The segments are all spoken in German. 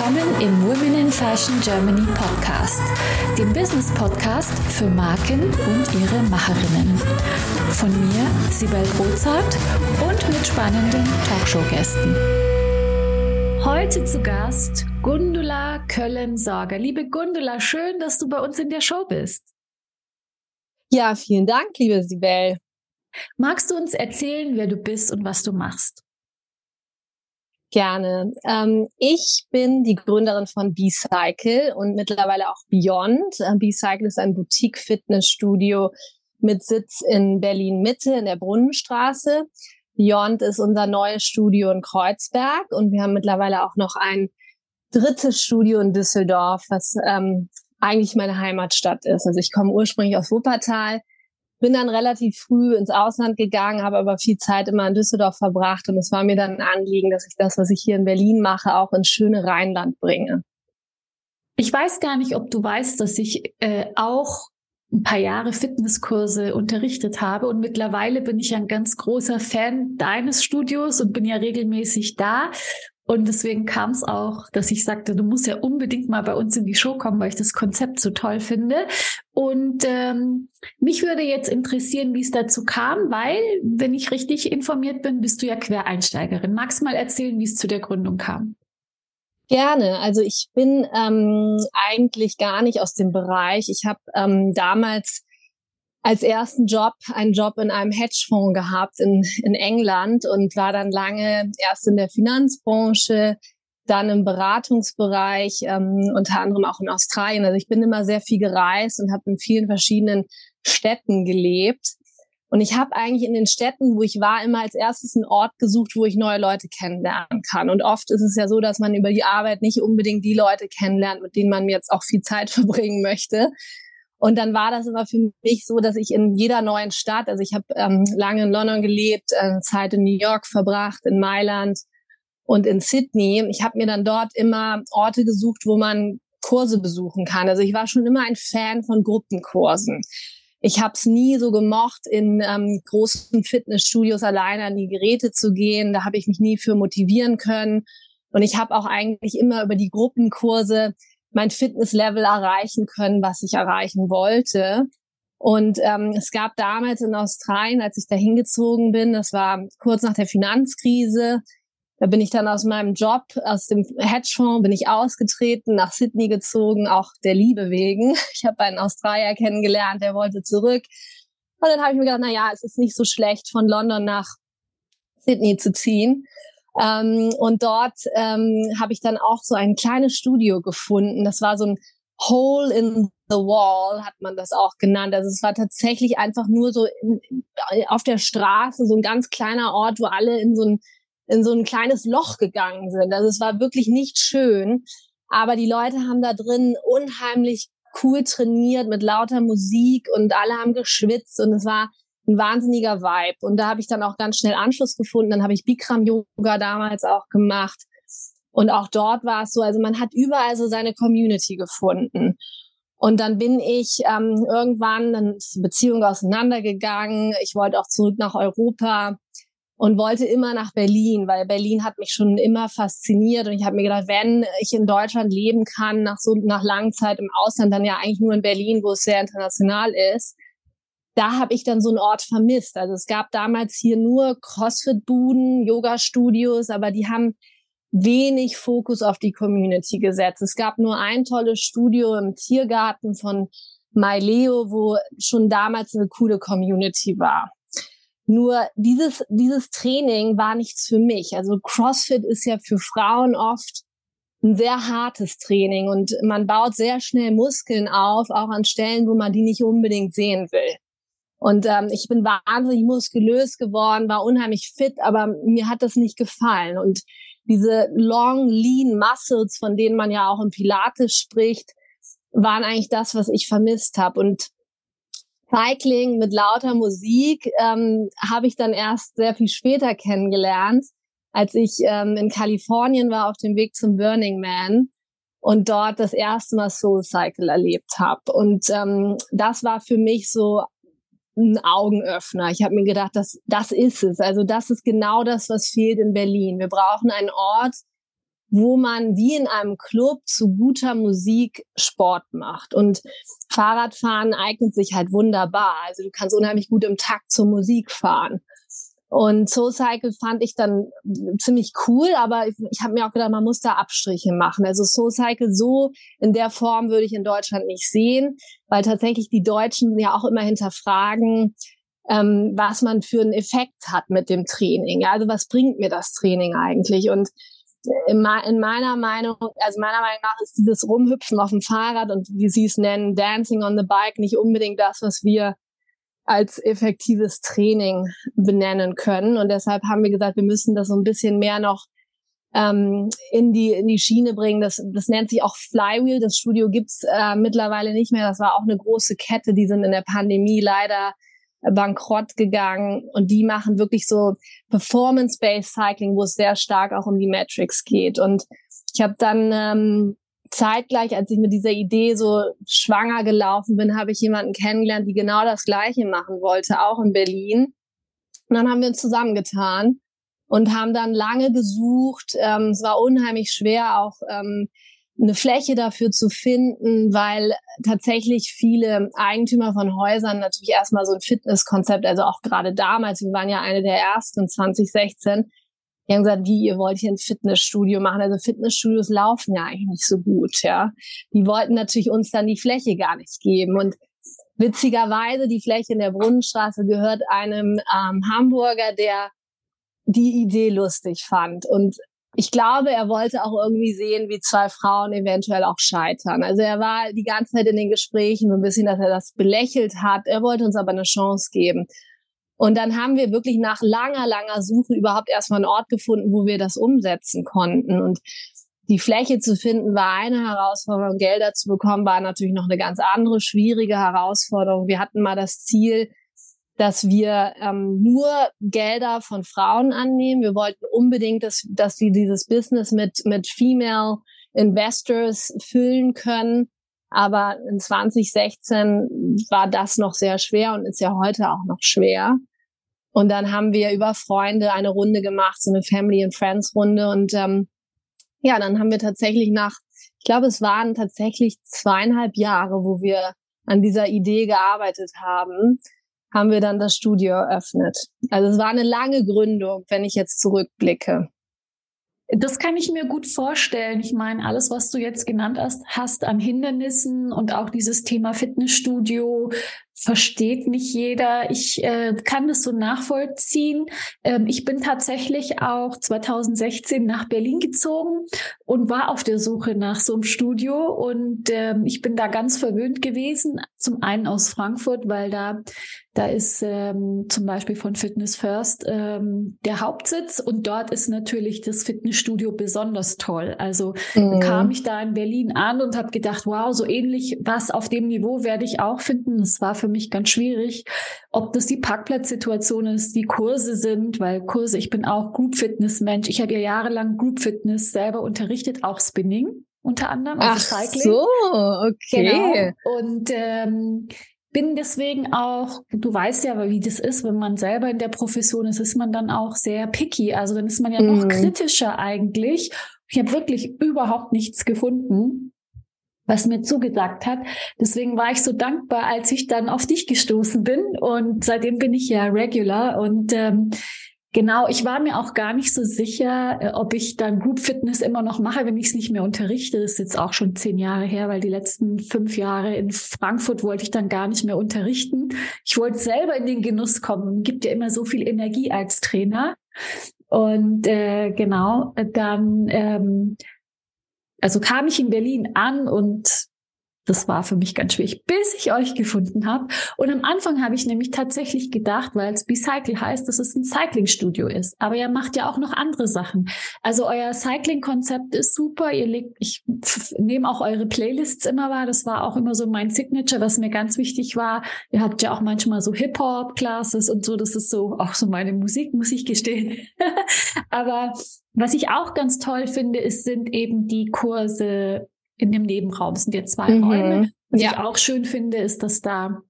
willkommen im Women in Fashion Germany Podcast, dem Business Podcast für Marken und ihre Macherinnen. Von mir, Sibel Rozart und mit spannenden Talkshow-Gästen. Heute zu Gast Gundula Köllen-Sorger. Liebe Gundula, schön, dass du bei uns in der Show bist. Ja, vielen Dank, liebe Sibel. Magst du uns erzählen, wer du bist und was du machst? Gerne. Ähm, ich bin die Gründerin von B-Cycle und mittlerweile auch Beyond. Äh, B-Cycle ist ein Boutique-Fitnessstudio mit Sitz in Berlin-Mitte in der Brunnenstraße. Beyond ist unser neues Studio in Kreuzberg und wir haben mittlerweile auch noch ein drittes Studio in Düsseldorf, was ähm, eigentlich meine Heimatstadt ist. Also ich komme ursprünglich aus Wuppertal, bin dann relativ früh ins Ausland gegangen, habe aber viel Zeit immer in Düsseldorf verbracht und es war mir dann ein Anliegen, dass ich das, was ich hier in Berlin mache, auch ins schöne Rheinland bringe. Ich weiß gar nicht, ob du weißt, dass ich äh, auch ein paar Jahre Fitnesskurse unterrichtet habe und mittlerweile bin ich ein ganz großer Fan deines Studios und bin ja regelmäßig da und deswegen kam es auch, dass ich sagte, du musst ja unbedingt mal bei uns in die Show kommen, weil ich das Konzept so toll finde. Und ähm, mich würde jetzt interessieren, wie es dazu kam, weil, wenn ich richtig informiert bin, bist du ja Quereinsteigerin. Magst du mal erzählen, wie es zu der Gründung kam? Gerne. Also ich bin ähm, eigentlich gar nicht aus dem Bereich. Ich habe ähm, damals als ersten Job einen Job in einem Hedgefonds gehabt in, in England und war dann lange erst in der Finanzbranche, dann im Beratungsbereich, ähm, unter anderem auch in Australien. Also ich bin immer sehr viel gereist und habe in vielen verschiedenen Städten gelebt. Und ich habe eigentlich in den Städten, wo ich war, immer als erstes einen Ort gesucht, wo ich neue Leute kennenlernen kann. Und oft ist es ja so, dass man über die Arbeit nicht unbedingt die Leute kennenlernt, mit denen man jetzt auch viel Zeit verbringen möchte. Und dann war das immer für mich so, dass ich in jeder neuen Stadt, also ich habe ähm, lange in London gelebt, äh, Zeit in New York verbracht, in Mailand und in Sydney. Ich habe mir dann dort immer Orte gesucht, wo man Kurse besuchen kann. Also ich war schon immer ein Fan von Gruppenkursen. Ich habe es nie so gemocht, in ähm, großen Fitnessstudios alleine an die Geräte zu gehen. Da habe ich mich nie für motivieren können. Und ich habe auch eigentlich immer über die Gruppenkurse mein Fitnesslevel erreichen können, was ich erreichen wollte. Und ähm, es gab damals in Australien, als ich da hingezogen bin, das war kurz nach der Finanzkrise, da bin ich dann aus meinem Job, aus dem Hedgefonds, bin ich ausgetreten, nach Sydney gezogen, auch der Liebe wegen. Ich habe einen Australier kennengelernt, der wollte zurück. Und dann habe ich mir gedacht, na ja, es ist nicht so schlecht, von London nach Sydney zu ziehen. Ähm, und dort ähm, habe ich dann auch so ein kleines Studio gefunden. Das war so ein Hole in the Wall, hat man das auch genannt. Also es war tatsächlich einfach nur so in, auf der Straße, so ein ganz kleiner Ort, wo alle in so ein, in so ein kleines Loch gegangen sind. Also es war wirklich nicht schön. Aber die Leute haben da drin unheimlich cool trainiert mit lauter Musik und alle haben geschwitzt und es war ein wahnsinniger Vibe. Und da habe ich dann auch ganz schnell Anschluss gefunden. Dann habe ich Bikram Yoga damals auch gemacht. Und auch dort war es so, also man hat überall so seine Community gefunden. Und dann bin ich ähm, irgendwann, dann ist die Beziehung auseinandergegangen. Ich wollte auch zurück nach Europa und wollte immer nach Berlin, weil Berlin hat mich schon immer fasziniert. Und ich habe mir gedacht, wenn ich in Deutschland leben kann, nach so nach langer Zeit im Ausland, dann ja eigentlich nur in Berlin, wo es sehr international ist da habe ich dann so einen Ort vermisst. Also es gab damals hier nur CrossFit-Buden, Yoga-Studios, aber die haben wenig Fokus auf die Community gesetzt. Es gab nur ein tolles Studio im Tiergarten von MyLeo, wo schon damals eine coole Community war. Nur dieses, dieses Training war nichts für mich. Also CrossFit ist ja für Frauen oft ein sehr hartes Training und man baut sehr schnell Muskeln auf, auch an Stellen, wo man die nicht unbedingt sehen will. Und ähm, ich bin wahnsinnig muskulös geworden, war unheimlich fit, aber mir hat das nicht gefallen. Und diese long, lean Muscles, von denen man ja auch im Pilates spricht, waren eigentlich das, was ich vermisst habe. Und Cycling mit lauter Musik ähm, habe ich dann erst sehr viel später kennengelernt, als ich ähm, in Kalifornien war auf dem Weg zum Burning Man und dort das erste Mal Soul Cycle erlebt habe. Und ähm, das war für mich so ein Augenöffner. Ich habe mir gedacht, das, das ist es. Also das ist genau das, was fehlt in Berlin. Wir brauchen einen Ort, wo man wie in einem Club zu guter Musik Sport macht. Und Fahrradfahren eignet sich halt wunderbar. Also du kannst unheimlich gut im Takt zur Musik fahren. Und Soul fand ich dann ziemlich cool, aber ich, ich habe mir auch gedacht, man muss da Abstriche machen. Also Soul so in der Form würde ich in Deutschland nicht sehen, weil tatsächlich die Deutschen ja auch immer hinterfragen, ähm, was man für einen Effekt hat mit dem Training. Also was bringt mir das Training eigentlich? Und in, meiner Meinung, also meiner Meinung nach ist dieses Rumhüpfen auf dem Fahrrad und wie Sie es nennen, Dancing on the Bike nicht unbedingt das, was wir als effektives Training benennen können. Und deshalb haben wir gesagt, wir müssen das so ein bisschen mehr noch ähm, in die in die Schiene bringen. Das, das nennt sich auch Flywheel. Das Studio gibt's äh, mittlerweile nicht mehr. Das war auch eine große Kette. Die sind in der Pandemie leider bankrott gegangen und die machen wirklich so Performance-based Cycling, wo es sehr stark auch um die Metrics geht. Und ich habe dann ähm, zeitgleich, als ich mit dieser Idee so schwanger gelaufen bin, habe ich jemanden kennengelernt, die genau das Gleiche machen wollte, auch in Berlin. Und dann haben wir uns zusammengetan und haben dann lange gesucht. Ähm, es war unheimlich schwer, auch ähm, eine Fläche dafür zu finden, weil tatsächlich viele Eigentümer von Häusern natürlich erstmal so ein Fitnesskonzept, also auch gerade damals, wir waren ja eine der ersten 2016, die haben gesagt, wie, ihr wollt hier ein Fitnessstudio machen? Also Fitnessstudios laufen ja eigentlich nicht so gut, ja. Die wollten natürlich uns dann die Fläche gar nicht geben. Und witzigerweise, die Fläche in der Brunnenstraße gehört einem ähm, Hamburger, der die Idee lustig fand. Und ich glaube, er wollte auch irgendwie sehen, wie zwei Frauen eventuell auch scheitern. Also er war die ganze Zeit in den Gesprächen so ein bisschen, dass er das belächelt hat. Er wollte uns aber eine Chance geben. Und dann haben wir wirklich nach langer, langer Suche überhaupt erstmal einen Ort gefunden, wo wir das umsetzen konnten. Und die Fläche zu finden war eine Herausforderung. Gelder zu bekommen war natürlich noch eine ganz andere, schwierige Herausforderung. Wir hatten mal das Ziel, dass wir ähm, nur Gelder von Frauen annehmen. Wir wollten unbedingt, dass, dass wir dieses Business mit, mit Female Investors füllen können. Aber in 2016 war das noch sehr schwer und ist ja heute auch noch schwer. Und dann haben wir über Freunde eine Runde gemacht, so eine Family and Friends Runde. Und ähm, ja, dann haben wir tatsächlich nach, ich glaube, es waren tatsächlich zweieinhalb Jahre, wo wir an dieser Idee gearbeitet haben, haben wir dann das Studio eröffnet. Also es war eine lange Gründung, wenn ich jetzt zurückblicke. Das kann ich mir gut vorstellen. Ich meine, alles, was du jetzt genannt hast, hast an Hindernissen und auch dieses Thema Fitnessstudio, versteht nicht jeder. Ich äh, kann das so nachvollziehen. Ähm, ich bin tatsächlich auch 2016 nach Berlin gezogen und war auf der Suche nach so einem Studio. Und ähm, ich bin da ganz verwöhnt gewesen. Zum einen aus Frankfurt, weil da da ist ähm, zum Beispiel von Fitness First ähm, der Hauptsitz und dort ist natürlich das Fitnessstudio besonders toll. Also mhm. kam ich da in Berlin an und habe gedacht, wow, so ähnlich was auf dem Niveau werde ich auch finden. Das war für mich ganz schwierig, ob das die Parkplatzsituation ist, die Kurse sind, weil Kurse, ich bin auch Group Fitness Mensch. Ich habe ja jahrelang Group Fitness selber unterrichtet, auch Spinning unter anderem, also Ach Cycling. so, okay. Genau. Und ähm, bin deswegen auch, du weißt ja, wie das ist, wenn man selber in der Profession ist, ist man dann auch sehr picky. Also dann ist man ja noch mhm. kritischer eigentlich. Ich habe wirklich überhaupt nichts gefunden was mir zugesagt hat. Deswegen war ich so dankbar, als ich dann auf dich gestoßen bin. Und seitdem bin ich ja regular. Und ähm, genau, ich war mir auch gar nicht so sicher, äh, ob ich dann Group Fitness immer noch mache, wenn ich es nicht mehr unterrichte. Das ist jetzt auch schon zehn Jahre her, weil die letzten fünf Jahre in Frankfurt wollte ich dann gar nicht mehr unterrichten. Ich wollte selber in den Genuss kommen. Gibt ja immer so viel Energie als Trainer. Und äh, genau, dann ähm, also kam ich in Berlin an und das war für mich ganz schwierig, bis ich euch gefunden habe. Und am Anfang habe ich nämlich tatsächlich gedacht, weil es Bicycle heißt, dass es ein Cycling-Studio ist. Aber ihr macht ja auch noch andere Sachen. Also euer Cycling-Konzept ist super. Ihr legt, ich nehme auch eure Playlists immer wahr. Das war auch immer so mein Signature, was mir ganz wichtig war. Ihr habt ja auch manchmal so Hip-Hop-Classes und so. Das ist so auch so meine Musik, muss ich gestehen. Aber was ich auch ganz toll finde, ist, sind eben die Kurse in dem Nebenraum. Sind ja zwei mhm. Räume. Was ja. ich auch schön finde, ist, dass da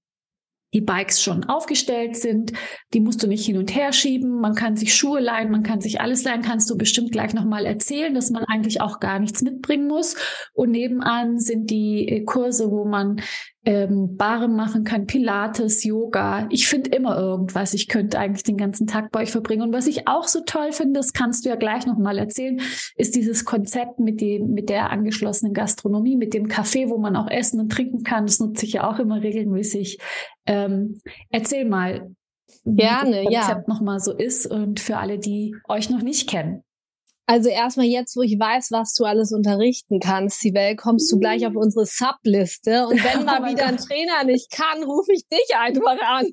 die Bikes schon aufgestellt sind. Die musst du nicht hin und her schieben. Man kann sich Schuhe leihen, man kann sich alles leihen. Kannst du bestimmt gleich nochmal erzählen, dass man eigentlich auch gar nichts mitbringen muss. Und nebenan sind die äh, Kurse, wo man ähm, Barem machen kann, Pilates, Yoga. Ich finde immer irgendwas. Ich könnte eigentlich den ganzen Tag bei euch verbringen. Und was ich auch so toll finde, das kannst du ja gleich nochmal erzählen, ist dieses Konzept mit, dem, mit der angeschlossenen Gastronomie, mit dem Café, wo man auch essen und trinken kann. Das nutze ich ja auch immer regelmäßig. Ähm, erzähl mal, Gerne, wie das Konzept ja. nochmal so ist und für alle, die euch noch nicht kennen. Also erstmal jetzt, wo ich weiß, was du alles unterrichten kannst, Sibel, kommst du gleich auf unsere Subliste. Und wenn mal oh wieder ein Trainer nicht kann, rufe ich dich einfach an.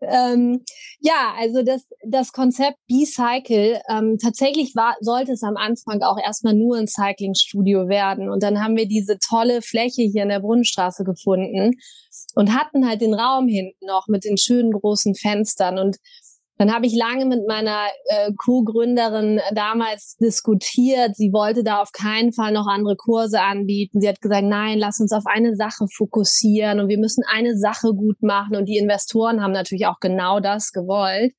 ähm, ja, also das, das Konzept B-Cycle, ähm, tatsächlich war, sollte es am Anfang auch erstmal nur ein Cycling-Studio werden. Und dann haben wir diese tolle Fläche hier in der Brunnenstraße gefunden und hatten halt den Raum hinten noch mit den schönen großen Fenstern. Und dann habe ich lange mit meiner äh, Co-Gründerin damals diskutiert. Sie wollte da auf keinen Fall noch andere Kurse anbieten. Sie hat gesagt, nein, lass uns auf eine Sache fokussieren und wir müssen eine Sache gut machen. Und die Investoren haben natürlich auch genau das gewollt.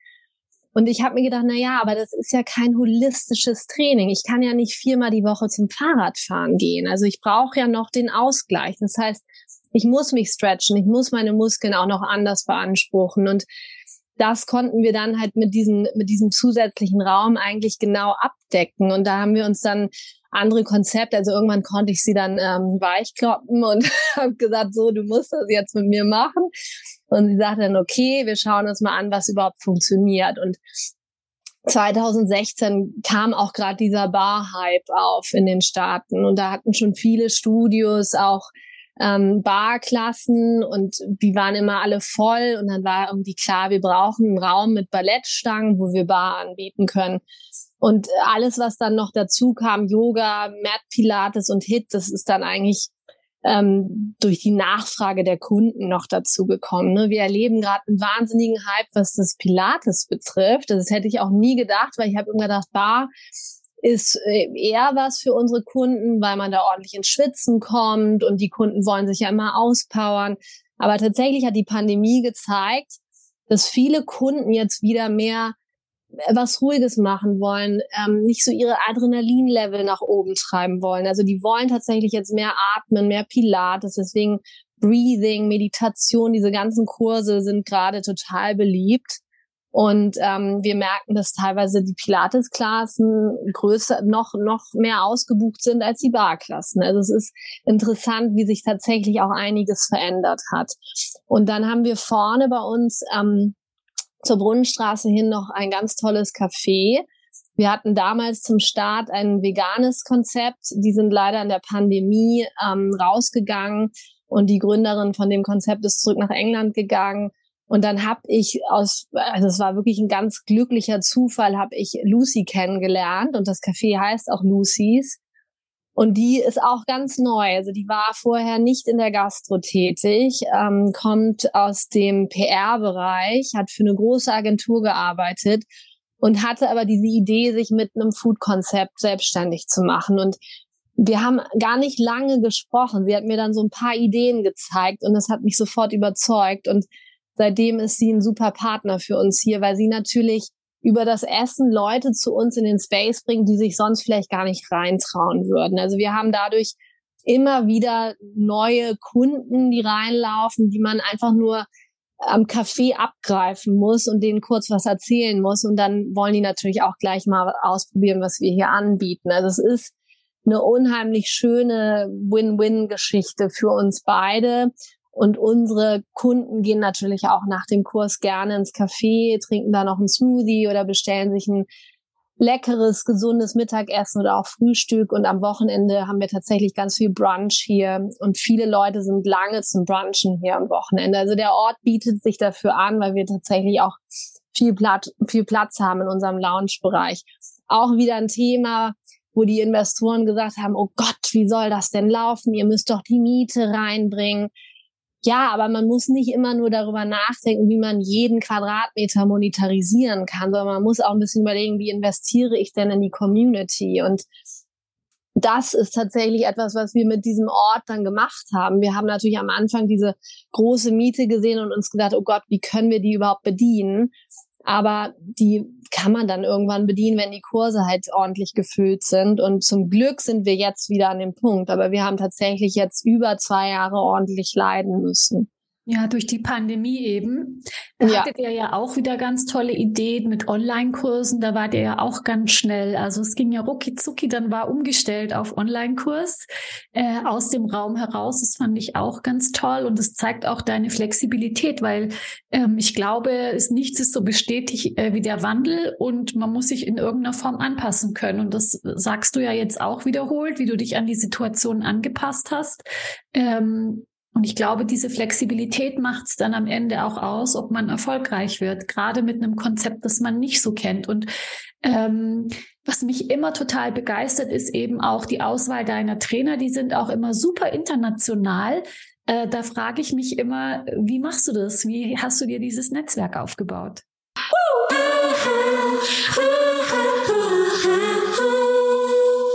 Und ich habe mir gedacht, na ja, aber das ist ja kein holistisches Training. Ich kann ja nicht viermal die Woche zum Fahrradfahren gehen. Also ich brauche ja noch den Ausgleich. Das heißt, ich muss mich stretchen, ich muss meine Muskeln auch noch anders beanspruchen. Und das konnten wir dann halt mit diesem, mit diesem zusätzlichen Raum eigentlich genau abdecken. Und da haben wir uns dann andere Konzepte, also irgendwann konnte ich sie dann ähm, weichkloppen und habe gesagt, so, du musst das jetzt mit mir machen. Und sie sagte dann, okay, wir schauen uns mal an, was überhaupt funktioniert. Und 2016 kam auch gerade dieser Bar-Hype auf in den Staaten und da hatten schon viele Studios auch ähm, Barklassen und die waren immer alle voll und dann war irgendwie klar, wir brauchen einen Raum mit Ballettstangen, wo wir Bar anbieten können. Und alles, was dann noch dazu kam, Yoga, Mat Pilates und HIT, das ist dann eigentlich ähm, durch die Nachfrage der Kunden noch dazu gekommen. Ne? Wir erleben gerade einen wahnsinnigen Hype, was das Pilates betrifft. Das hätte ich auch nie gedacht, weil ich habe immer gedacht, Bar ist äh, eher was für unsere Kunden, weil man da ordentlich ins Schwitzen kommt und die Kunden wollen sich ja immer auspowern. Aber tatsächlich hat die Pandemie gezeigt, dass viele Kunden jetzt wieder mehr äh, was Ruhiges machen wollen, ähm, nicht so ihre Adrenalinlevel nach oben treiben wollen. Also die wollen tatsächlich jetzt mehr atmen, mehr Pilates. Deswegen Breathing, Meditation, diese ganzen Kurse sind gerade total beliebt. Und ähm, wir merken, dass teilweise die Pilates-Klassen größer, noch, noch mehr ausgebucht sind als die Barklassen. Also es ist interessant, wie sich tatsächlich auch einiges verändert hat. Und dann haben wir vorne bei uns ähm, zur Brunnenstraße hin noch ein ganz tolles Café. Wir hatten damals zum Start ein veganes Konzept. Die sind leider in der Pandemie ähm, rausgegangen und die Gründerin von dem Konzept ist zurück nach England gegangen und dann habe ich aus, also es war wirklich ein ganz glücklicher Zufall, habe ich Lucy kennengelernt und das Café heißt auch Lucy's. Und die ist auch ganz neu. Also die war vorher nicht in der Gastro tätig, ähm, kommt aus dem PR-Bereich, hat für eine große Agentur gearbeitet und hatte aber diese Idee, sich mit einem Food-Konzept selbstständig zu machen. Und wir haben gar nicht lange gesprochen. Sie hat mir dann so ein paar Ideen gezeigt und das hat mich sofort überzeugt. Und seitdem ist sie ein super Partner für uns hier, weil sie natürlich über das Essen Leute zu uns in den Space bringt, die sich sonst vielleicht gar nicht reintrauen würden. Also wir haben dadurch immer wieder neue Kunden, die reinlaufen, die man einfach nur am Café abgreifen muss und denen kurz was erzählen muss. Und dann wollen die natürlich auch gleich mal ausprobieren, was wir hier anbieten. Also es ist eine unheimlich schöne Win-Win-Geschichte für uns beide. Und unsere Kunden gehen natürlich auch nach dem Kurs gerne ins Café, trinken da noch einen Smoothie oder bestellen sich ein leckeres, gesundes Mittagessen oder auch Frühstück. Und am Wochenende haben wir tatsächlich ganz viel Brunch hier. Und viele Leute sind lange zum Brunchen hier am Wochenende. Also der Ort bietet sich dafür an, weil wir tatsächlich auch viel Platz, viel Platz haben in unserem Lounge-Bereich. Auch wieder ein Thema, wo die Investoren gesagt haben, oh Gott, wie soll das denn laufen? Ihr müsst doch die Miete reinbringen. Ja, aber man muss nicht immer nur darüber nachdenken, wie man jeden Quadratmeter monetarisieren kann, sondern man muss auch ein bisschen überlegen, wie investiere ich denn in die Community? Und das ist tatsächlich etwas, was wir mit diesem Ort dann gemacht haben. Wir haben natürlich am Anfang diese große Miete gesehen und uns gedacht, oh Gott, wie können wir die überhaupt bedienen? Aber die kann man dann irgendwann bedienen, wenn die Kurse halt ordentlich gefüllt sind. Und zum Glück sind wir jetzt wieder an dem Punkt. Aber wir haben tatsächlich jetzt über zwei Jahre ordentlich leiden müssen. Ja, durch die Pandemie eben. Da ja. hattet ihr ja auch wieder ganz tolle Ideen mit Online-Kursen. Da wart ihr ja auch ganz schnell. Also es ging ja rucki zucki, dann war umgestellt auf Online-Kurs äh, aus dem Raum heraus. Das fand ich auch ganz toll und es zeigt auch deine Flexibilität, weil ähm, ich glaube, es nichts ist so bestätigt äh, wie der Wandel und man muss sich in irgendeiner Form anpassen können. Und das sagst du ja jetzt auch wiederholt, wie du dich an die Situation angepasst hast. Ähm, und ich glaube, diese Flexibilität macht es dann am Ende auch aus, ob man erfolgreich wird, gerade mit einem Konzept, das man nicht so kennt. Und ähm, was mich immer total begeistert, ist eben auch die Auswahl deiner Trainer. Die sind auch immer super international. Äh, da frage ich mich immer, wie machst du das? Wie hast du dir dieses Netzwerk aufgebaut?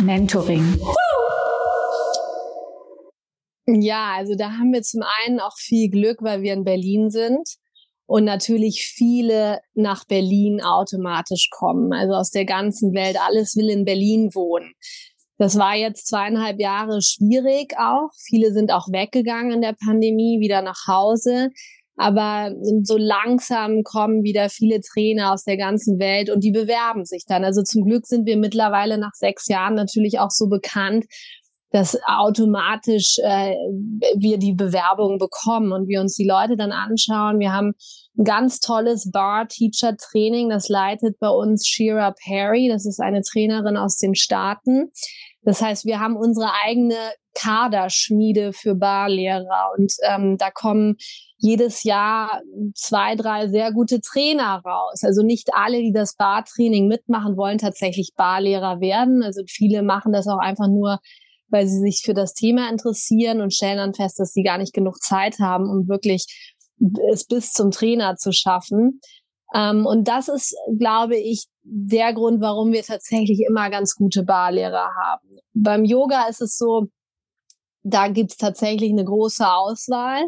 mentoring. Ja, also da haben wir zum einen auch viel Glück, weil wir in Berlin sind und natürlich viele nach Berlin automatisch kommen. Also aus der ganzen Welt, alles will in Berlin wohnen. Das war jetzt zweieinhalb Jahre schwierig auch. Viele sind auch weggegangen in der Pandemie, wieder nach Hause. Aber so langsam kommen wieder viele Trainer aus der ganzen Welt und die bewerben sich dann. Also zum Glück sind wir mittlerweile nach sechs Jahren natürlich auch so bekannt, dass automatisch äh, wir die Bewerbung bekommen und wir uns die Leute dann anschauen. Wir haben ein ganz tolles Bar-Teacher-Training, das leitet bei uns Shira Perry. Das ist eine Trainerin aus den Staaten. Das heißt, wir haben unsere eigene Kaderschmiede für Barlehrer und ähm, da kommen jedes Jahr zwei, drei sehr gute Trainer raus. Also nicht alle, die das Bartraining mitmachen, wollen tatsächlich Barlehrer werden. Also viele machen das auch einfach nur, weil sie sich für das Thema interessieren und stellen dann fest, dass sie gar nicht genug Zeit haben, um wirklich es bis zum Trainer zu schaffen. Ähm, und das ist, glaube ich, der Grund, warum wir tatsächlich immer ganz gute Barlehrer haben. Beim Yoga ist es so, da gibt's tatsächlich eine große Auswahl.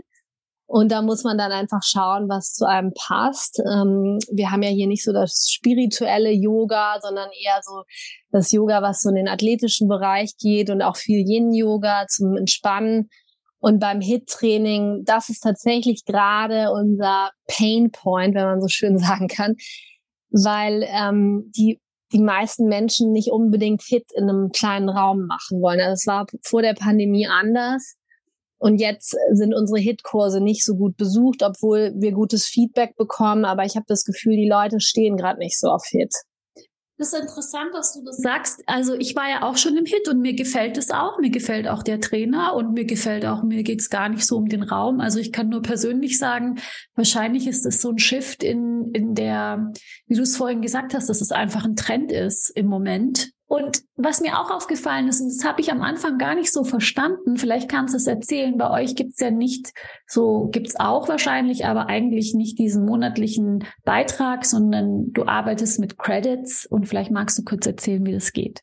Und da muss man dann einfach schauen, was zu einem passt. Ähm, wir haben ja hier nicht so das spirituelle Yoga, sondern eher so das Yoga, was so in den athletischen Bereich geht und auch viel Yin-Yoga zum Entspannen. Und beim HIT-Training, das ist tatsächlich gerade unser Pain Point, wenn man so schön sagen kann, weil ähm, die die meisten Menschen nicht unbedingt HIT in einem kleinen Raum machen wollen. Also es war vor der Pandemie anders. Und jetzt sind unsere HIT-Kurse nicht so gut besucht, obwohl wir gutes Feedback bekommen. Aber ich habe das Gefühl, die Leute stehen gerade nicht so auf HIT. Das ist interessant, dass du das sagst. Also ich war ja auch schon im Hit und mir gefällt es auch. Mir gefällt auch der Trainer und mir gefällt auch, mir geht's gar nicht so um den Raum. Also ich kann nur persönlich sagen, wahrscheinlich ist es so ein Shift in, in der, wie du es vorhin gesagt hast, dass es einfach ein Trend ist im Moment. Und was mir auch aufgefallen ist, und das habe ich am Anfang gar nicht so verstanden, vielleicht kannst du es erzählen, bei euch gibt es ja nicht, so gibt es auch wahrscheinlich, aber eigentlich nicht diesen monatlichen Beitrag, sondern du arbeitest mit Credits und vielleicht magst du kurz erzählen, wie das geht.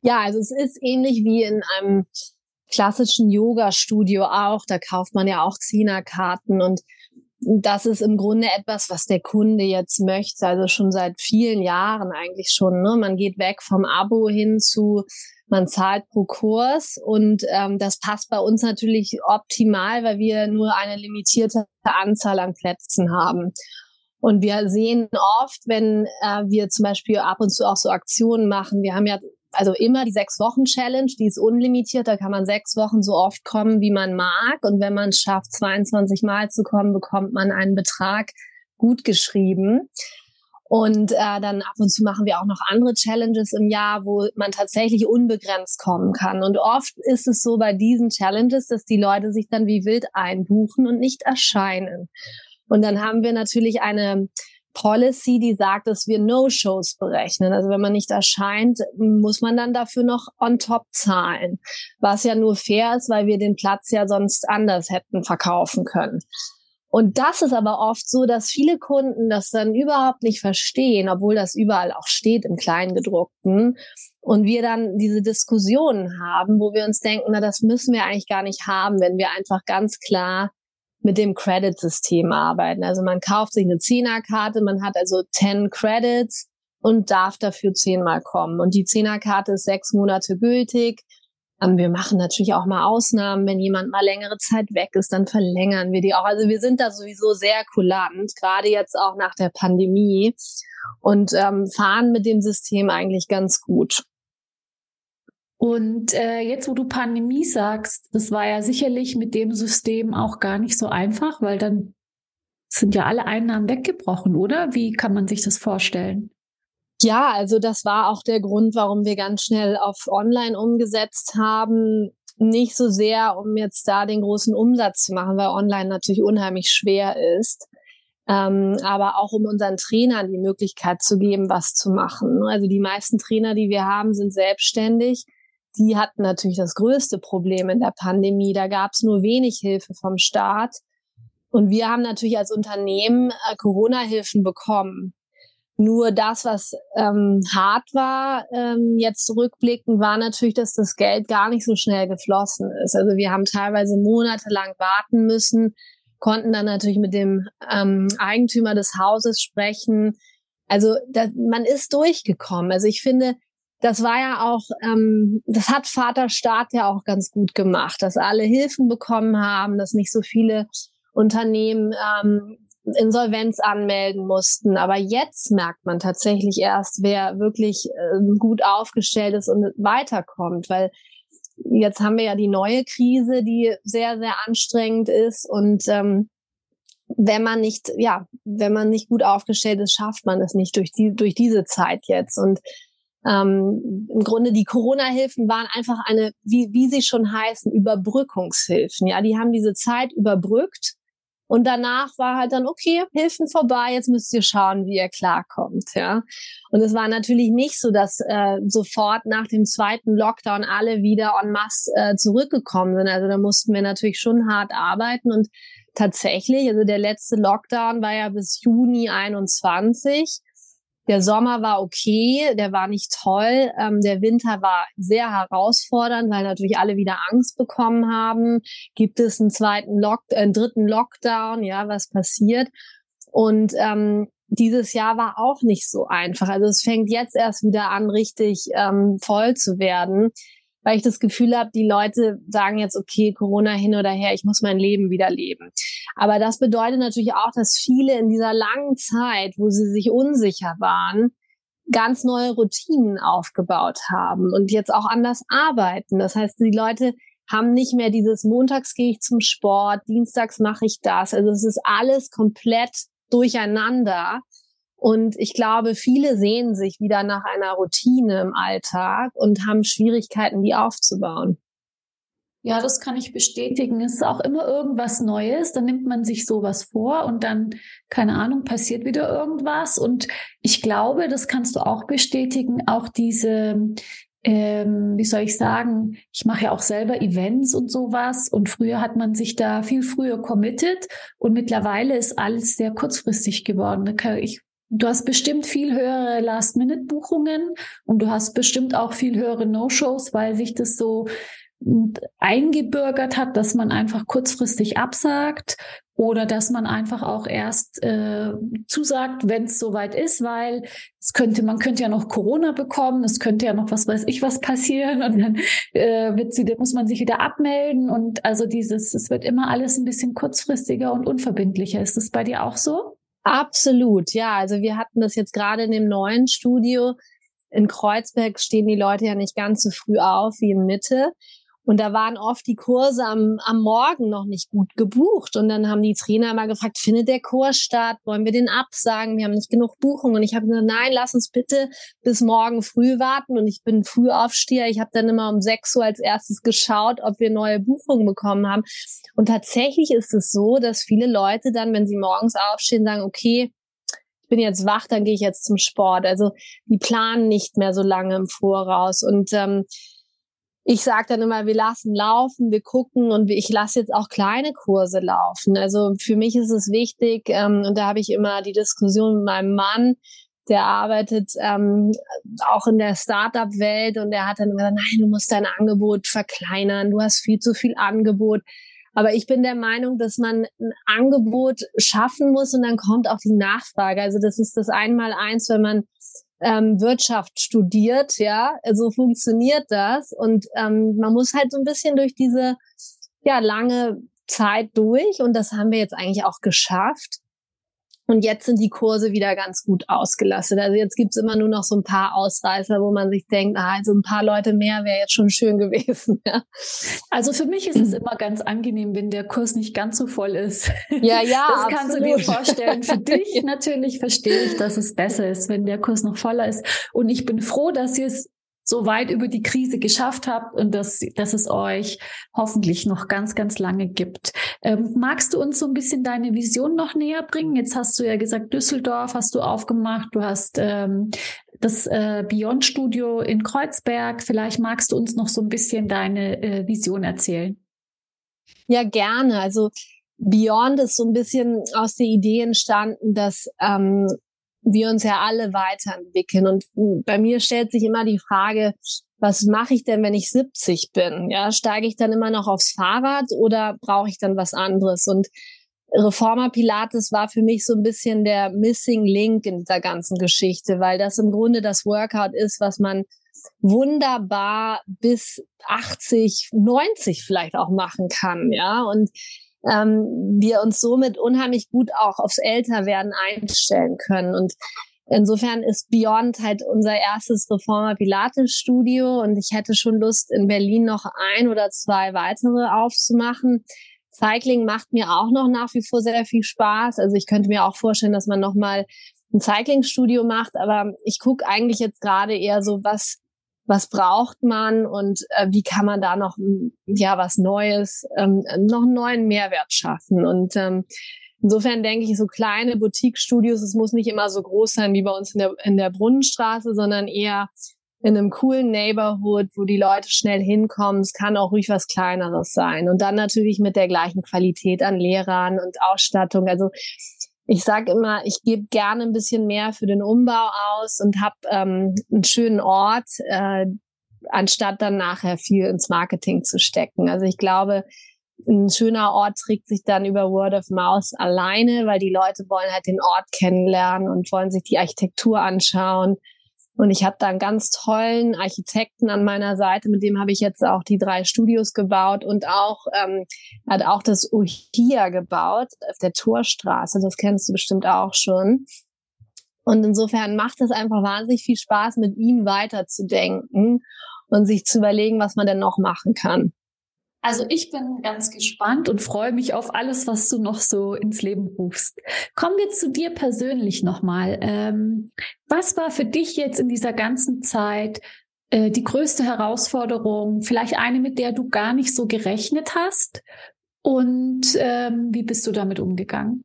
Ja, also es ist ähnlich wie in einem klassischen Yoga-Studio auch. Da kauft man ja auch Zehnerkarten und das ist im Grunde etwas, was der Kunde jetzt möchte, also schon seit vielen Jahren eigentlich schon. Ne? Man geht weg vom Abo hin zu, man zahlt pro Kurs und ähm, das passt bei uns natürlich optimal, weil wir nur eine limitierte Anzahl an Plätzen haben. Und wir sehen oft, wenn äh, wir zum Beispiel ab und zu auch so Aktionen machen, wir haben ja also immer die sechs Wochen Challenge, die ist unlimitiert, da kann man sechs Wochen so oft kommen, wie man mag. Und wenn man es schafft, 22 Mal zu kommen, bekommt man einen Betrag gut geschrieben. Und äh, dann ab und zu machen wir auch noch andere Challenges im Jahr, wo man tatsächlich unbegrenzt kommen kann. Und oft ist es so bei diesen Challenges, dass die Leute sich dann wie wild einbuchen und nicht erscheinen. Und dann haben wir natürlich eine Policy, die sagt, dass wir No-Shows berechnen. Also wenn man nicht erscheint, muss man dann dafür noch on top zahlen. Was ja nur fair ist, weil wir den Platz ja sonst anders hätten verkaufen können. Und das ist aber oft so, dass viele Kunden das dann überhaupt nicht verstehen, obwohl das überall auch steht im Kleingedruckten. Und wir dann diese Diskussionen haben, wo wir uns denken, na, das müssen wir eigentlich gar nicht haben, wenn wir einfach ganz klar mit dem Credit-System arbeiten. Also man kauft sich eine Zehnerkarte, man hat also 10 Credits und darf dafür zehnmal kommen. Und die Zehnerkarte ist sechs Monate gültig. Ähm, wir machen natürlich auch mal Ausnahmen, wenn jemand mal längere Zeit weg ist, dann verlängern wir die auch. Also wir sind da sowieso sehr kulant, gerade jetzt auch nach der Pandemie und ähm, fahren mit dem System eigentlich ganz gut. Und äh, jetzt, wo du Pandemie sagst, das war ja sicherlich mit dem System auch gar nicht so einfach, weil dann sind ja alle Einnahmen weggebrochen, oder? Wie kann man sich das vorstellen? Ja, also das war auch der Grund, warum wir ganz schnell auf Online umgesetzt haben. Nicht so sehr, um jetzt da den großen Umsatz zu machen, weil Online natürlich unheimlich schwer ist. Ähm, aber auch um unseren Trainern die Möglichkeit zu geben, was zu machen. Also die meisten Trainer, die wir haben, sind selbstständig die hatten natürlich das größte Problem in der Pandemie. Da gab es nur wenig Hilfe vom Staat. Und wir haben natürlich als Unternehmen äh, Corona-Hilfen bekommen. Nur das, was ähm, hart war, ähm, jetzt zurückblickend, war natürlich, dass das Geld gar nicht so schnell geflossen ist. Also wir haben teilweise monatelang warten müssen, konnten dann natürlich mit dem ähm, Eigentümer des Hauses sprechen. Also da, man ist durchgekommen. Also ich finde, das war ja auch, ähm, das hat Vater Staat ja auch ganz gut gemacht, dass alle Hilfen bekommen haben, dass nicht so viele Unternehmen ähm, Insolvenz anmelden mussten. Aber jetzt merkt man tatsächlich erst, wer wirklich äh, gut aufgestellt ist und weiterkommt, weil jetzt haben wir ja die neue Krise, die sehr, sehr anstrengend ist und ähm, wenn man nicht, ja, wenn man nicht gut aufgestellt ist, schafft man es nicht durch die, durch diese Zeit jetzt. Und ähm, im Grunde die Corona-Hilfen waren einfach eine, wie, wie sie schon heißen, Überbrückungshilfen. Ja, die haben diese Zeit überbrückt und danach war halt dann, okay, Hilfen vorbei, jetzt müsst ihr schauen, wie ihr klarkommt. Ja. Und es war natürlich nicht so, dass äh, sofort nach dem zweiten Lockdown alle wieder en masse äh, zurückgekommen sind. Also da mussten wir natürlich schon hart arbeiten und tatsächlich, also der letzte Lockdown war ja bis Juni 21. Der Sommer war okay, der war nicht toll. Ähm, der Winter war sehr herausfordernd, weil natürlich alle wieder Angst bekommen haben. Gibt es einen zweiten Lock, äh, einen dritten Lockdown? Ja, was passiert? Und ähm, dieses Jahr war auch nicht so einfach. Also es fängt jetzt erst wieder an, richtig ähm, voll zu werden weil ich das Gefühl habe, die Leute sagen jetzt, okay, Corona hin oder her, ich muss mein Leben wieder leben. Aber das bedeutet natürlich auch, dass viele in dieser langen Zeit, wo sie sich unsicher waren, ganz neue Routinen aufgebaut haben und jetzt auch anders arbeiten. Das heißt, die Leute haben nicht mehr dieses Montags gehe ich zum Sport, Dienstags mache ich das. Also es ist alles komplett durcheinander. Und ich glaube, viele sehen sich wieder nach einer Routine im Alltag und haben Schwierigkeiten, die aufzubauen. Ja, das kann ich bestätigen. Es ist auch immer irgendwas Neues. Dann nimmt man sich sowas vor und dann, keine Ahnung, passiert wieder irgendwas. Und ich glaube, das kannst du auch bestätigen, auch diese, ähm, wie soll ich sagen, ich mache ja auch selber Events und sowas. Und früher hat man sich da viel früher committed und mittlerweile ist alles sehr kurzfristig geworden. Ich Du hast bestimmt viel höhere Last-Minute-Buchungen und du hast bestimmt auch viel höhere No-Shows, weil sich das so eingebürgert hat, dass man einfach kurzfristig absagt oder dass man einfach auch erst äh, zusagt, wenn es soweit ist, weil es könnte, man könnte ja noch Corona bekommen, es könnte ja noch was weiß ich was passieren und dann äh, wird sie, muss man sich wieder abmelden und also dieses, es wird immer alles ein bisschen kurzfristiger und unverbindlicher. Ist das bei dir auch so? Absolut, ja. Also wir hatten das jetzt gerade in dem neuen Studio. In Kreuzberg stehen die Leute ja nicht ganz so früh auf wie in Mitte. Und da waren oft die Kurse am, am Morgen noch nicht gut gebucht. Und dann haben die Trainer mal gefragt, findet der Kurs statt? Wollen wir den absagen? Wir haben nicht genug Buchungen. Und ich habe gesagt, nein, lass uns bitte bis morgen früh warten. Und ich bin Frühaufsteher. Ich habe dann immer um 6 Uhr als erstes geschaut, ob wir neue Buchungen bekommen haben. Und tatsächlich ist es so, dass viele Leute dann, wenn sie morgens aufstehen, sagen, okay, ich bin jetzt wach, dann gehe ich jetzt zum Sport. Also die planen nicht mehr so lange im Voraus. Und ähm, ich sage dann immer, wir lassen laufen, wir gucken und ich lasse jetzt auch kleine Kurse laufen. Also für mich ist es wichtig, ähm, und da habe ich immer die Diskussion mit meinem Mann, der arbeitet ähm, auch in der Startup-Welt und der hat dann gesagt, nein, du musst dein Angebot verkleinern, du hast viel zu viel Angebot. Aber ich bin der Meinung, dass man ein Angebot schaffen muss und dann kommt auch die Nachfrage. Also das ist das einmal eins, wenn man ähm, Wirtschaft studiert, ja, so funktioniert das. Und ähm, man muss halt so ein bisschen durch diese ja lange Zeit durch und das haben wir jetzt eigentlich auch geschafft. Und jetzt sind die Kurse wieder ganz gut ausgelastet. Also jetzt gibt's immer nur noch so ein paar Ausreißer, wo man sich denkt, ah, also ein paar Leute mehr wäre jetzt schon schön gewesen. Ja. Also für mich ist es immer ganz angenehm, wenn der Kurs nicht ganz so voll ist. Ja, ja. Das kannst absolut. du dir vorstellen. Für dich natürlich verstehe ich, dass es besser ist, wenn der Kurs noch voller ist. Und ich bin froh, dass ihr es so weit über die Krise geschafft habt und dass, dass es euch hoffentlich noch ganz, ganz lange gibt. Ähm, magst du uns so ein bisschen deine Vision noch näher bringen? Jetzt hast du ja gesagt, Düsseldorf hast du aufgemacht, du hast ähm, das äh, Beyond Studio in Kreuzberg. Vielleicht magst du uns noch so ein bisschen deine äh, Vision erzählen. Ja, gerne. Also Beyond ist so ein bisschen aus der Idee entstanden, dass ähm, wir uns ja alle weiterentwickeln. Und bei mir stellt sich immer die Frage, was mache ich denn, wenn ich 70 bin? Ja, steige ich dann immer noch aufs Fahrrad oder brauche ich dann was anderes? Und Reformer Pilates war für mich so ein bisschen der Missing Link in dieser ganzen Geschichte, weil das im Grunde das Workout ist, was man wunderbar bis 80, 90 vielleicht auch machen kann, ja. Und ähm, wir uns somit unheimlich gut auch aufs Älterwerden einstellen können. Und insofern ist Beyond halt unser erstes Reformer Pilates Studio und ich hätte schon Lust, in Berlin noch ein oder zwei weitere aufzumachen. Cycling macht mir auch noch nach wie vor sehr viel Spaß. Also ich könnte mir auch vorstellen, dass man noch mal ein Cycling-Studio macht, aber ich gucke eigentlich jetzt gerade eher so, was was braucht man und äh, wie kann man da noch ja was Neues, ähm, noch einen neuen Mehrwert schaffen. Und ähm, insofern denke ich, so kleine Boutique-Studios, es muss nicht immer so groß sein wie bei uns in der, in der Brunnenstraße, sondern eher in einem coolen Neighborhood, wo die Leute schnell hinkommen. Es kann auch ruhig was Kleineres sein. Und dann natürlich mit der gleichen Qualität an Lehrern und Ausstattung. Also ich sage immer, ich gebe gerne ein bisschen mehr für den Umbau aus und habe ähm, einen schönen Ort, äh, anstatt dann nachher viel ins Marketing zu stecken. Also ich glaube, ein schöner Ort trägt sich dann über Word of Mouth alleine, weil die Leute wollen halt den Ort kennenlernen und wollen sich die Architektur anschauen und ich habe da einen ganz tollen Architekten an meiner Seite, mit dem habe ich jetzt auch die drei Studios gebaut und auch ähm, hat auch das Ohia gebaut auf der Torstraße. Das kennst du bestimmt auch schon. Und insofern macht es einfach wahnsinnig viel Spaß, mit ihm weiterzudenken und sich zu überlegen, was man denn noch machen kann. Also ich bin ganz gespannt und freue mich auf alles, was du noch so ins Leben rufst. Kommen wir zu dir persönlich nochmal. Ähm, was war für dich jetzt in dieser ganzen Zeit äh, die größte Herausforderung? Vielleicht eine, mit der du gar nicht so gerechnet hast? Und ähm, wie bist du damit umgegangen?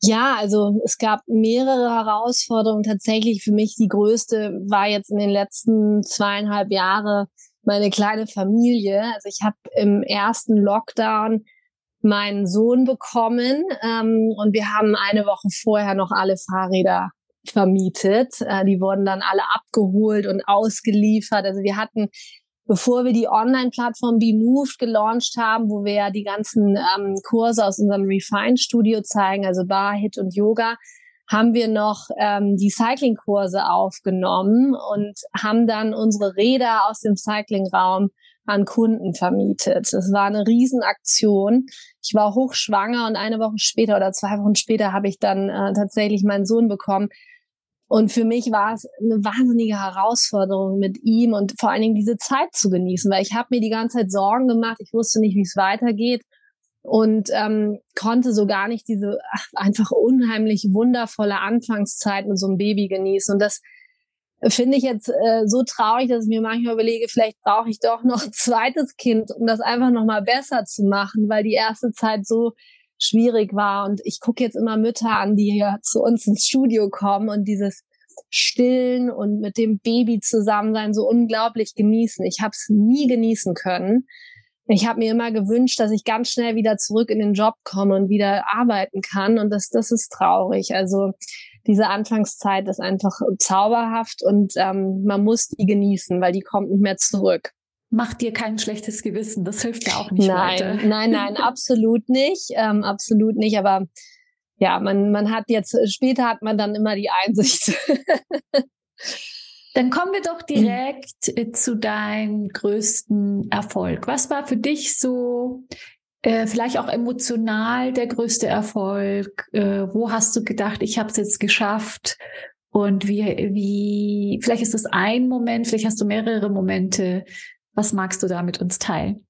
Ja, also es gab mehrere Herausforderungen. Tatsächlich für mich die größte war jetzt in den letzten zweieinhalb Jahren meine kleine Familie. Also ich habe im ersten Lockdown meinen Sohn bekommen ähm, und wir haben eine Woche vorher noch alle Fahrräder vermietet. Äh, die wurden dann alle abgeholt und ausgeliefert. Also wir hatten, bevor wir die Online-Plattform BeMoved gelauncht haben, wo wir ja die ganzen ähm, Kurse aus unserem Refine-Studio zeigen, also Bar, Hit und Yoga, haben wir noch ähm, die Cyclingkurse aufgenommen und haben dann unsere Räder aus dem Cyclingraum an Kunden vermietet. Das war eine Riesenaktion. Ich war hochschwanger und eine Woche später oder zwei Wochen später habe ich dann äh, tatsächlich meinen Sohn bekommen. Und für mich war es eine wahnsinnige Herausforderung mit ihm und vor allen Dingen diese Zeit zu genießen, weil ich habe mir die ganze Zeit Sorgen gemacht. Ich wusste nicht, wie es weitergeht und ähm, konnte so gar nicht diese ach, einfach unheimlich wundervolle Anfangszeit mit so einem Baby genießen. Und das finde ich jetzt äh, so traurig, dass ich mir manchmal überlege, vielleicht brauche ich doch noch ein zweites Kind, um das einfach noch mal besser zu machen, weil die erste Zeit so schwierig war. Und ich gucke jetzt immer Mütter an, die hier zu uns ins Studio kommen und dieses Stillen und mit dem Baby zusammen sein so unglaublich genießen. Ich habe es nie genießen können. Ich habe mir immer gewünscht, dass ich ganz schnell wieder zurück in den Job komme und wieder arbeiten kann. Und das, das ist traurig. Also diese Anfangszeit ist einfach zauberhaft und ähm, man muss die genießen, weil die kommt nicht mehr zurück. Mach dir kein schlechtes Gewissen, das hilft ja auch nicht nein, weiter. Nein, nein, absolut nicht, ähm, absolut nicht. Aber ja, man, man hat jetzt, später hat man dann immer die Einsicht. Dann kommen wir doch direkt äh, zu deinem größten Erfolg. Was war für dich so äh, vielleicht auch emotional der größte Erfolg? Äh, wo hast du gedacht, ich habe es jetzt geschafft? Und wie, wie, vielleicht ist es ein Moment, vielleicht hast du mehrere Momente. Was magst du da mit uns teilen?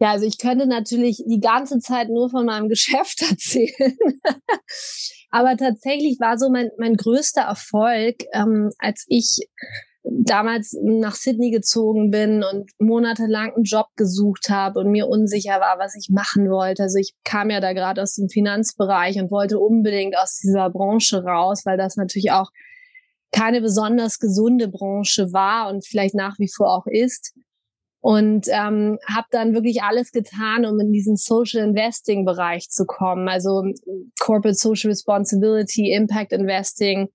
Ja, also ich könnte natürlich die ganze Zeit nur von meinem Geschäft erzählen. Aber tatsächlich war so mein, mein größter Erfolg, ähm, als ich damals nach Sydney gezogen bin und monatelang einen Job gesucht habe und mir unsicher war, was ich machen wollte. Also ich kam ja da gerade aus dem Finanzbereich und wollte unbedingt aus dieser Branche raus, weil das natürlich auch keine besonders gesunde Branche war und vielleicht nach wie vor auch ist. Und ähm, habe dann wirklich alles getan, um in diesen Social Investing Bereich zu kommen, also Corporate Social Responsibility, Impact Investing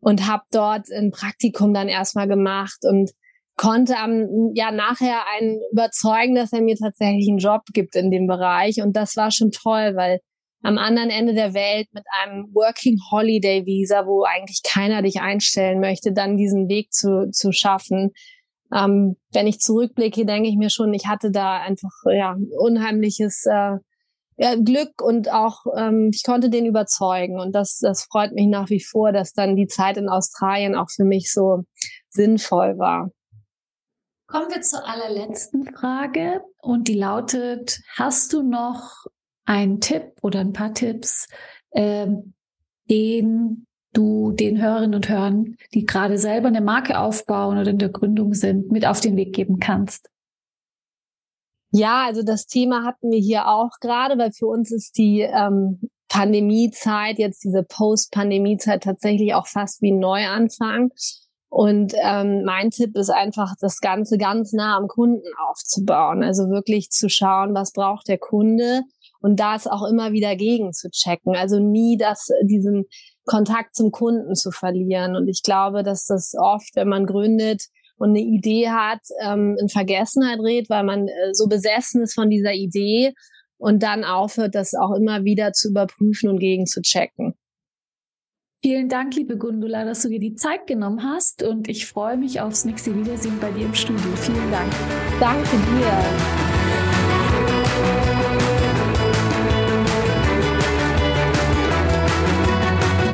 und habe dort ein Praktikum dann erstmal gemacht und konnte am ja nachher einen überzeugen, dass er mir tatsächlich einen Job gibt in dem Bereich und das war schon toll, weil am anderen Ende der Welt mit einem Working Holiday Visa, wo eigentlich keiner dich einstellen möchte, dann diesen Weg zu, zu schaffen. Ähm, wenn ich zurückblicke, denke ich mir schon, ich hatte da einfach ja unheimliches äh, ja, Glück und auch ähm, ich konnte den überzeugen und das das freut mich nach wie vor, dass dann die Zeit in Australien auch für mich so sinnvoll war. Kommen wir zur allerletzten Frage und die lautet: Hast du noch einen Tipp oder ein paar Tipps, äh, den du den Hörerinnen und Hörern, die gerade selber eine Marke aufbauen oder in der Gründung sind, mit auf den Weg geben kannst? Ja, also das Thema hatten wir hier auch gerade, weil für uns ist die ähm, Pandemiezeit, jetzt diese Post-Pandemie-Zeit tatsächlich auch fast wie ein Neuanfang. Und ähm, mein Tipp ist einfach, das Ganze ganz nah am Kunden aufzubauen. Also wirklich zu schauen, was braucht der Kunde und das auch immer wieder gegen zu checken. Also nie das, diesen Kontakt zum Kunden zu verlieren. Und ich glaube, dass das oft, wenn man gründet und eine Idee hat, ähm, in Vergessenheit redet, weil man äh, so besessen ist von dieser Idee und dann aufhört, das auch immer wieder zu überprüfen und gegen zu checken. Vielen Dank, liebe Gundula, dass du dir die Zeit genommen hast und ich freue mich aufs nächste Wiedersehen bei dir im Studio. Vielen Dank. Danke dir.